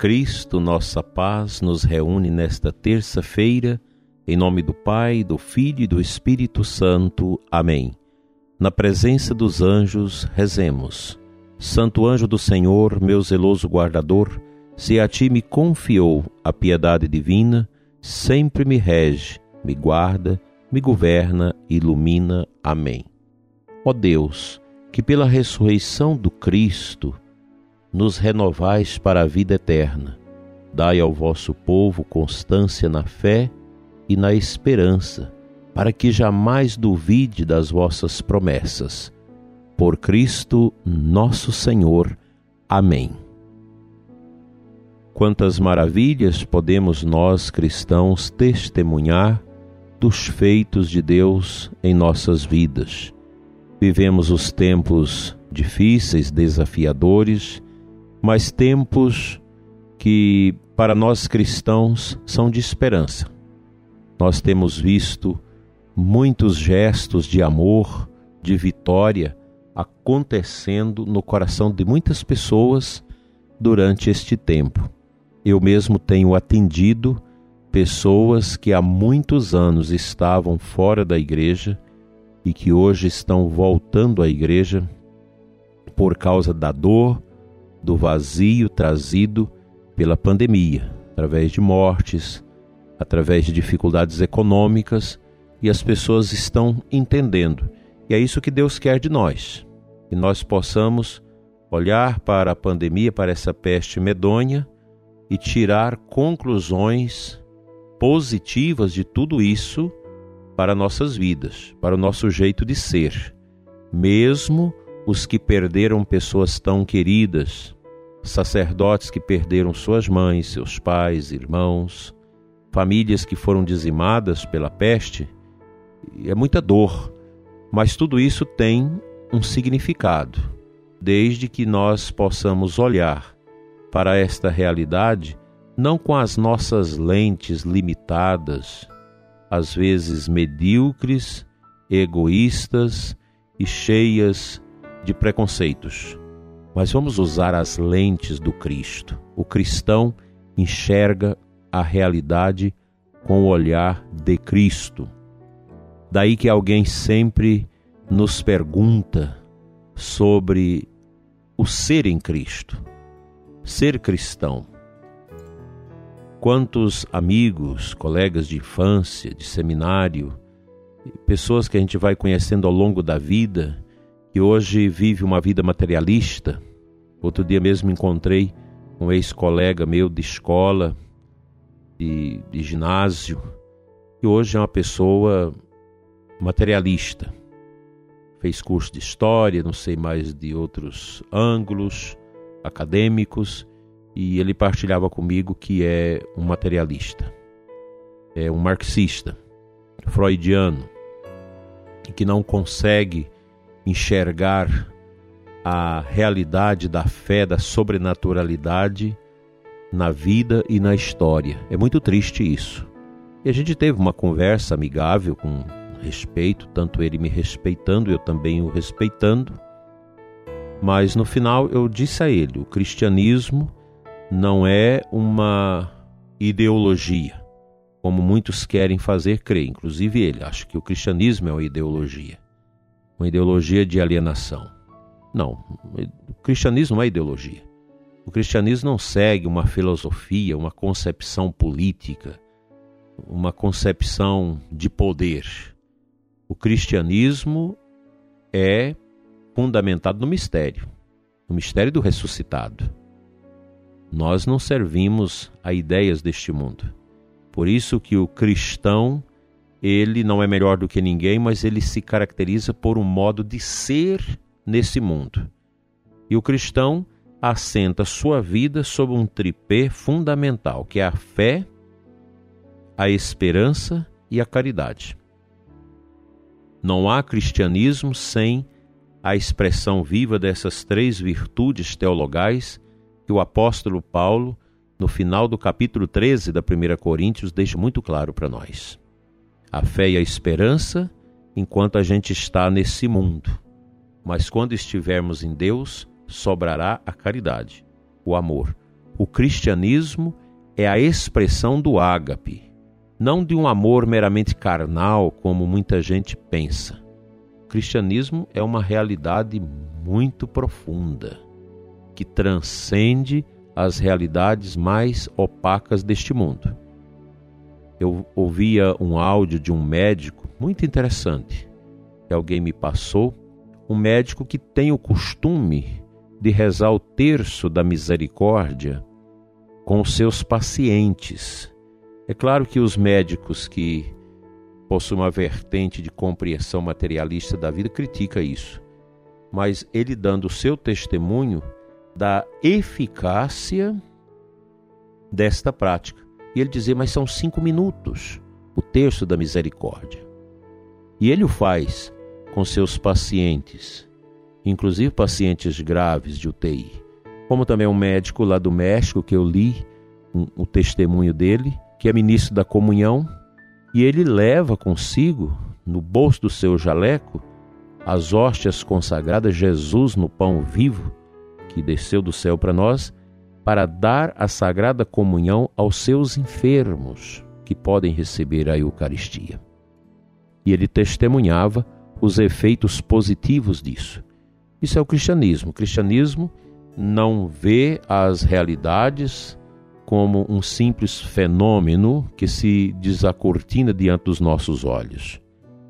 Cristo, nossa paz, nos reúne nesta terça-feira, em nome do Pai, do Filho e do Espírito Santo. Amém. Na presença dos anjos, rezemos. Santo anjo do Senhor, meu zeloso guardador, se a ti me confiou a piedade divina, sempre me rege, me guarda, me governa ilumina. Amém. Ó Deus, que pela ressurreição do Cristo nos renovais para a vida eterna. Dai ao vosso povo constância na fé e na esperança, para que jamais duvide das vossas promessas. Por Cristo nosso Senhor. Amém. Quantas maravilhas podemos nós cristãos testemunhar dos feitos de Deus em nossas vidas Vivemos os tempos difíceis, desafiadores, mas tempos que para nós cristãos são de esperança. Nós temos visto muitos gestos de amor, de vitória acontecendo no coração de muitas pessoas durante este tempo. Eu mesmo tenho atendido pessoas que há muitos anos estavam fora da igreja e que hoje estão voltando à igreja por causa da dor, do vazio trazido pela pandemia, através de mortes, através de dificuldades econômicas, e as pessoas estão entendendo. E é isso que Deus quer de nós, que nós possamos olhar para a pandemia, para essa peste medonha e tirar conclusões positivas de tudo isso para nossas vidas, para o nosso jeito de ser. Mesmo os que perderam pessoas tão queridas, sacerdotes que perderam suas mães, seus pais, irmãos, famílias que foram dizimadas pela peste, é muita dor, mas tudo isso tem um significado, desde que nós possamos olhar para esta realidade não com as nossas lentes limitadas às vezes medíocres, egoístas e cheias de preconceitos. Mas vamos usar as lentes do Cristo. O cristão enxerga a realidade com o olhar de Cristo. Daí que alguém sempre nos pergunta sobre o ser em Cristo, ser cristão. Quantos amigos, colegas de infância, de seminário, pessoas que a gente vai conhecendo ao longo da vida, que hoje vive uma vida materialista. Outro dia mesmo encontrei um ex-colega meu de escola, de, de ginásio, que hoje é uma pessoa materialista. Fez curso de história, não sei mais de outros ângulos acadêmicos, e ele partilhava comigo que é um materialista, é um marxista, freudiano, que não consegue enxergar a realidade da fé, da sobrenaturalidade na vida e na história. É muito triste isso. E a gente teve uma conversa amigável, com respeito, tanto ele me respeitando, eu também o respeitando. Mas no final eu disse a ele: o cristianismo não é uma ideologia, como muitos querem fazer crer, inclusive ele. Acha que o cristianismo é uma ideologia, uma ideologia de alienação. Não, o cristianismo não é ideologia. O cristianismo não segue uma filosofia, uma concepção política, uma concepção de poder. O cristianismo é fundamentado no mistério, no mistério do ressuscitado. Nós não servimos a ideias deste mundo. Por isso que o cristão, ele não é melhor do que ninguém, mas ele se caracteriza por um modo de ser nesse mundo. E o cristão assenta sua vida sob um tripé fundamental, que é a fé, a esperança e a caridade. Não há cristianismo sem a expressão viva dessas três virtudes teologais que o apóstolo Paulo, no final do capítulo 13 da 1 Coríntios, deixa muito claro para nós. A fé e a esperança enquanto a gente está nesse mundo, mas quando estivermos em Deus, sobrará a caridade, o amor. O cristianismo é a expressão do ágape, não de um amor meramente carnal, como muita gente pensa. O cristianismo é uma realidade muito profunda, que transcende as realidades mais opacas deste mundo. Eu ouvia um áudio de um médico muito interessante que alguém me passou, um médico que tem o costume de rezar o terço da misericórdia com os seus pacientes é claro que os médicos que possuem uma vertente de compreensão materialista da vida critica isso, mas ele dando o seu testemunho da eficácia desta prática. E ele dizia, mas são cinco minutos, o terço da misericórdia. E ele o faz com seus pacientes, inclusive pacientes graves de UTI. Como também um médico lá do México que eu li um, o testemunho dele, que é ministro da comunhão, e ele leva consigo, no bolso do seu jaleco, as hóstias consagradas, Jesus no pão vivo, que desceu do céu para nós, para dar a sagrada comunhão aos seus enfermos, que podem receber a Eucaristia. E ele testemunhava os efeitos positivos disso. Isso é o cristianismo. O cristianismo não vê as realidades como um simples fenômeno que se desacortina diante dos nossos olhos.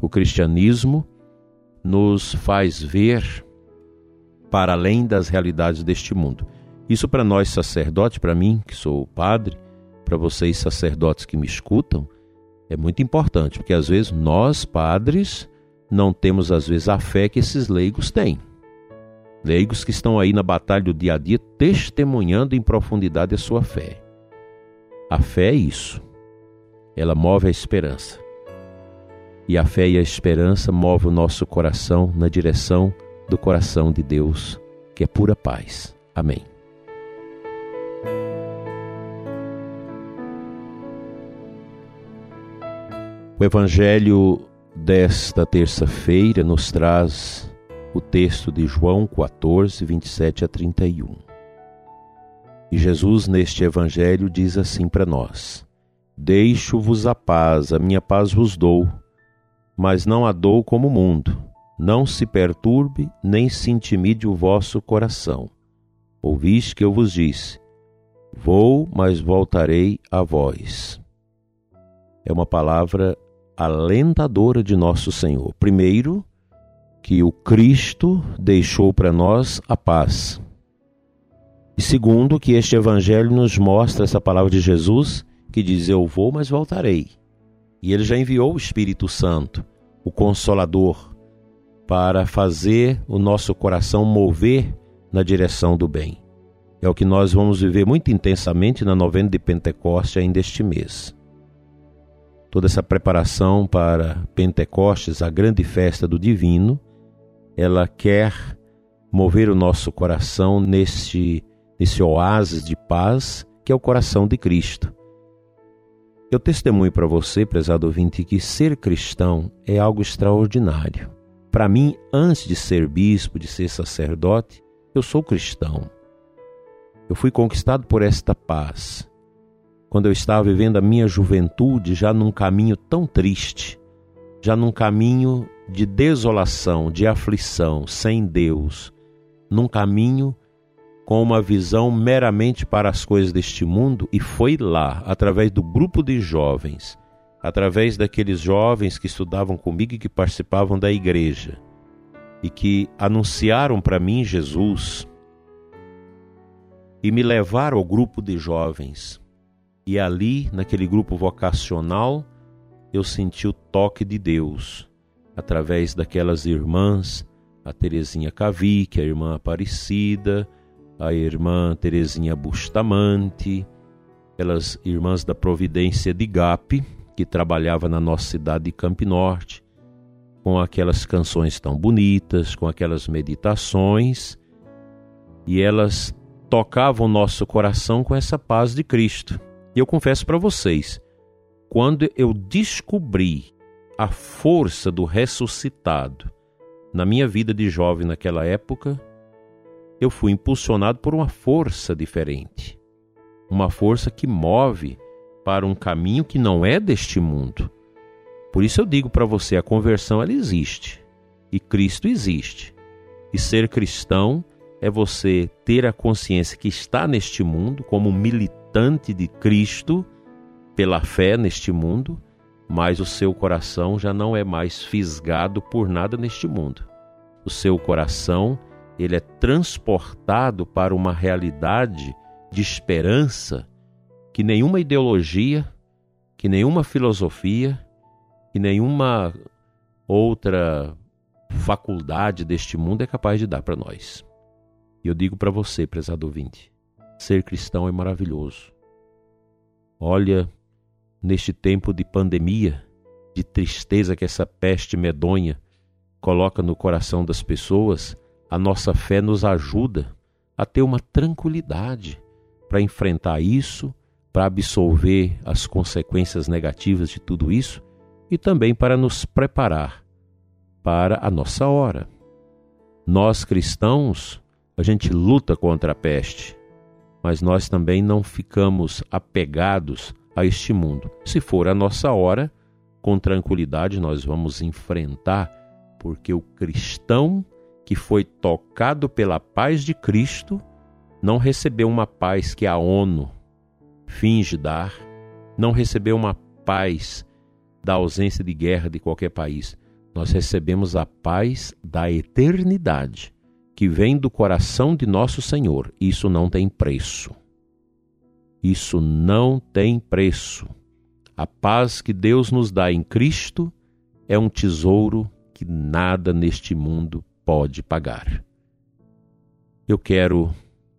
O cristianismo nos faz ver para além das realidades deste mundo. Isso para nós sacerdotes, para mim, que sou padre, para vocês sacerdotes que me escutam, é muito importante, porque às vezes nós, padres, não temos às vezes a fé que esses leigos têm. Leigos que estão aí na batalha do dia a dia testemunhando em profundidade a sua fé. A fé é isso. Ela move a esperança. E a fé e a esperança move o nosso coração na direção do coração de Deus, que é pura paz. Amém. O Evangelho desta terça-feira nos traz o texto de João 14, 27 a 31. E Jesus, neste Evangelho, diz assim para nós: Deixo-vos a paz, a minha paz vos dou, mas não a dou como o mundo. Não se perturbe, nem se intimide o vosso coração. Ouviste que eu vos disse: Vou, mas voltarei a vós. É uma palavra alentadora de nosso Senhor. Primeiro, que o Cristo deixou para nós a paz. E segundo, que este evangelho nos mostra essa palavra de Jesus que diz: Eu vou, mas voltarei. E ele já enviou o Espírito Santo, o Consolador, para fazer o nosso coração mover na direção do bem. É o que nós vamos viver muito intensamente na novena de Pentecostes ainda este mês. Toda essa preparação para Pentecostes, a grande festa do divino, ela quer mover o nosso coração neste nesse oásis de paz que é o coração de Cristo. Eu testemunho para você, prezado ouvinte, que ser cristão é algo extraordinário. Para mim, antes de ser bispo, de ser sacerdote, eu sou cristão. Eu fui conquistado por esta paz. Quando eu estava vivendo a minha juventude já num caminho tão triste, já num caminho de desolação, de aflição, sem Deus, num caminho com uma visão meramente para as coisas deste mundo e foi lá, através do grupo de jovens, através daqueles jovens que estudavam comigo e que participavam da igreja e que anunciaram para mim Jesus e me levaram ao grupo de jovens. E ali, naquele grupo vocacional, eu senti o toque de Deus através daquelas irmãs, a Terezinha Cavique, a irmã Aparecida, a irmã Terezinha Bustamante, pelas irmãs da Providência de Gape, que trabalhava na nossa cidade de Campo Norte, com aquelas canções tão bonitas, com aquelas meditações, e elas tocavam nosso coração com essa paz de Cristo. E eu confesso para vocês, quando eu descobri a força do ressuscitado na minha vida de jovem naquela época, eu fui impulsionado por uma força diferente. Uma força que move para um caminho que não é deste mundo. Por isso eu digo para você, a conversão ela existe e Cristo existe. E ser cristão é você ter a consciência que está neste mundo como militante de Cristo pela fé neste mundo, mas o seu coração já não é mais fisgado por nada neste mundo. O seu coração, ele é transportado para uma realidade de esperança que nenhuma ideologia, que nenhuma filosofia, que nenhuma outra faculdade deste mundo é capaz de dar para nós. E eu digo para você, prezado ouvinte, ser cristão é maravilhoso. Olha, neste tempo de pandemia, de tristeza que essa peste medonha coloca no coração das pessoas, a nossa fé nos ajuda a ter uma tranquilidade para enfrentar isso, para absolver as consequências negativas de tudo isso e também para nos preparar para a nossa hora. Nós cristãos a gente luta contra a peste, mas nós também não ficamos apegados a este mundo. Se for a nossa hora, com tranquilidade nós vamos enfrentar, porque o cristão que foi tocado pela paz de Cristo não recebeu uma paz que a ONU finge dar, não recebeu uma paz da ausência de guerra de qualquer país. Nós recebemos a paz da eternidade que vem do coração de nosso Senhor, isso não tem preço. Isso não tem preço. A paz que Deus nos dá em Cristo é um tesouro que nada neste mundo pode pagar. Eu quero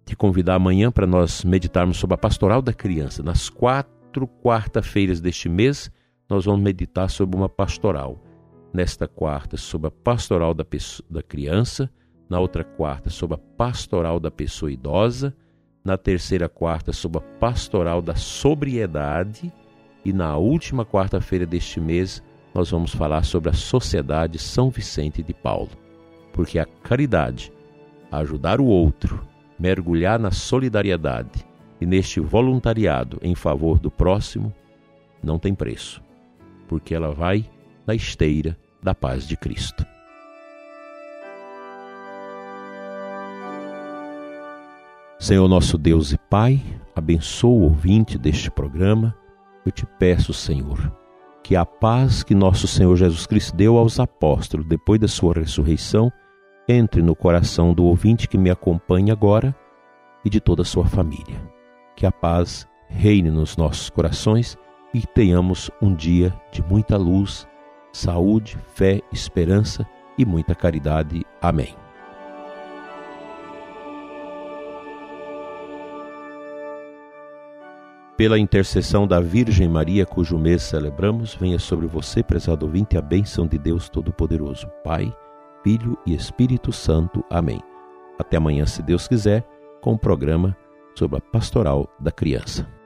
te convidar amanhã para nós meditarmos sobre a pastoral da criança. Nas quatro quarta-feiras deste mês, nós vamos meditar sobre uma pastoral. Nesta quarta, sobre a pastoral da, pessoa, da criança na outra quarta sobre a pastoral da pessoa idosa, na terceira quarta sobre a pastoral da sobriedade e na última quarta-feira deste mês nós vamos falar sobre a Sociedade São Vicente de Paulo. Porque a caridade, ajudar o outro, mergulhar na solidariedade e neste voluntariado em favor do próximo não tem preço, porque ela vai na esteira da paz de Cristo. Senhor nosso Deus e Pai, abençoa o ouvinte deste programa. Eu te peço, Senhor, que a paz que nosso Senhor Jesus Cristo deu aos apóstolos depois da sua ressurreição entre no coração do ouvinte que me acompanha agora e de toda a sua família. Que a paz reine nos nossos corações e tenhamos um dia de muita luz, saúde, fé, esperança e muita caridade. Amém. Pela intercessão da Virgem Maria, cujo mês celebramos, venha sobre você, prezado ouvinte, a bênção de Deus Todo-Poderoso, Pai, Filho e Espírito Santo. Amém. Até amanhã, se Deus quiser, com o programa sobre a pastoral da criança.